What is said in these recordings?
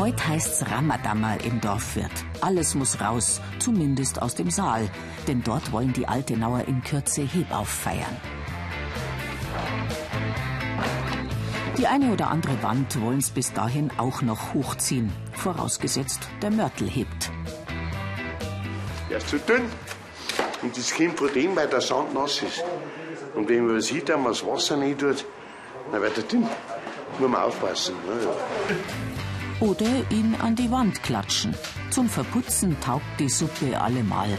Heute heißt's Ramadammer im Dorfwirt. Alles muss raus, zumindest aus dem Saal, denn dort wollen die Altenauer in Kürze Hebauf feiern. Die eine oder andere Wand wollen's bis dahin auch noch hochziehen, vorausgesetzt der Mörtel hebt. Der ist zu dünn und das kommt von dem, weil der Sand nass ist. Und wenn man sieht, dass man das Wasser nicht tut, dann wird er dünn. Muss man aufpassen. Ne? Oder ihn an die Wand klatschen. Zum Verputzen taugt die Suppe allemal.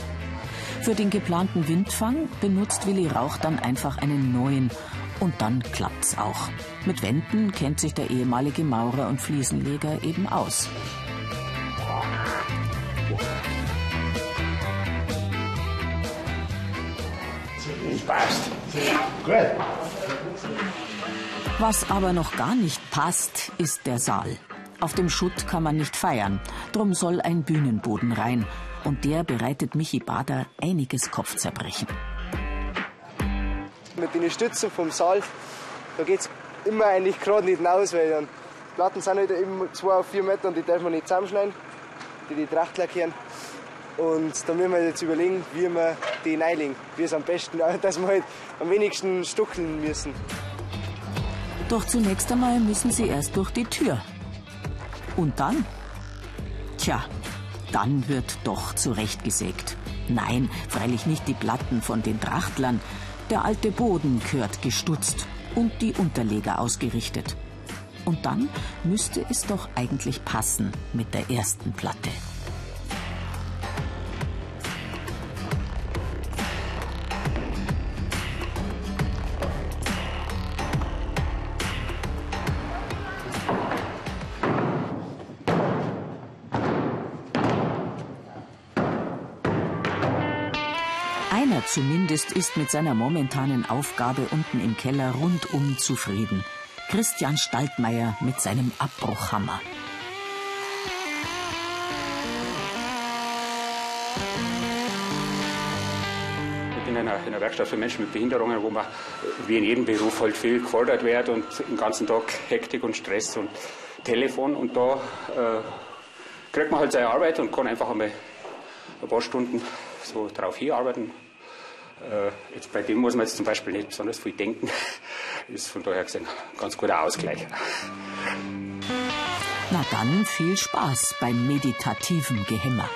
Für den geplanten Windfang benutzt Willi Rauch dann einfach einen neuen. Und dann klappt's auch. Mit Wänden kennt sich der ehemalige Maurer und Fliesenleger eben aus. Passt. Gut. Was aber noch gar nicht passt, ist der Saal. Auf dem Schutt kann man nicht feiern. Drum soll ein Bühnenboden rein. Und der bereitet Michi Bader einiges Kopfzerbrechen. Mit den Stützen vom Saal, da geht's immer eigentlich gerade nicht hinaus, weil dann die Platten sind halt eben zwei auf vier Meter und die darf man nicht zusammenschneiden, die die Tracht lackieren. Und da müssen wir jetzt überlegen, wie wir die reinlegen. Wie es am besten, dass wir halt am wenigsten stuckeln müssen. Doch zunächst einmal müssen sie erst durch die Tür. Und dann? Tja, dann wird doch zurechtgesägt. Nein, freilich nicht die Platten von den Trachtlern. Der alte Boden gehört gestutzt und die Unterleger ausgerichtet. Und dann müsste es doch eigentlich passen mit der ersten Platte. Einer zumindest ist mit seiner momentanen Aufgabe unten im Keller rundum zufrieden. Christian Staltmeier mit seinem Abbruchhammer. Ich bin in einer, in einer Werkstatt für Menschen mit Behinderungen, wo man wie in jedem Beruf halt viel gefordert wird und den ganzen Tag Hektik und Stress und Telefon. Und da äh, kriegt man halt seine Arbeit und kann einfach einmal ein paar Stunden so drauf hinarbeiten. Äh, jetzt bei dem muss man jetzt zum Beispiel nicht besonders viel denken. Ist von daher gesehen ein ganz guter Ausgleich. Na dann viel Spaß beim meditativen Gehämmer.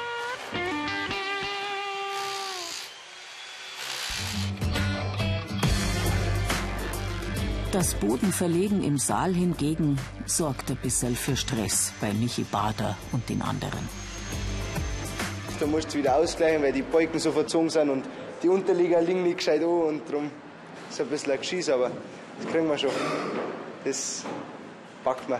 Das Bodenverlegen im Saal hingegen sorgt ein bisschen für Stress bei Michi Bader und den anderen. Da musst du wieder ausgleichen, weil die Balken so verzogen sind und die Unterlieger liegen nicht gescheit an und darum ist ein bisschen ein Geschiss, aber das kriegen wir schon. Das packt man.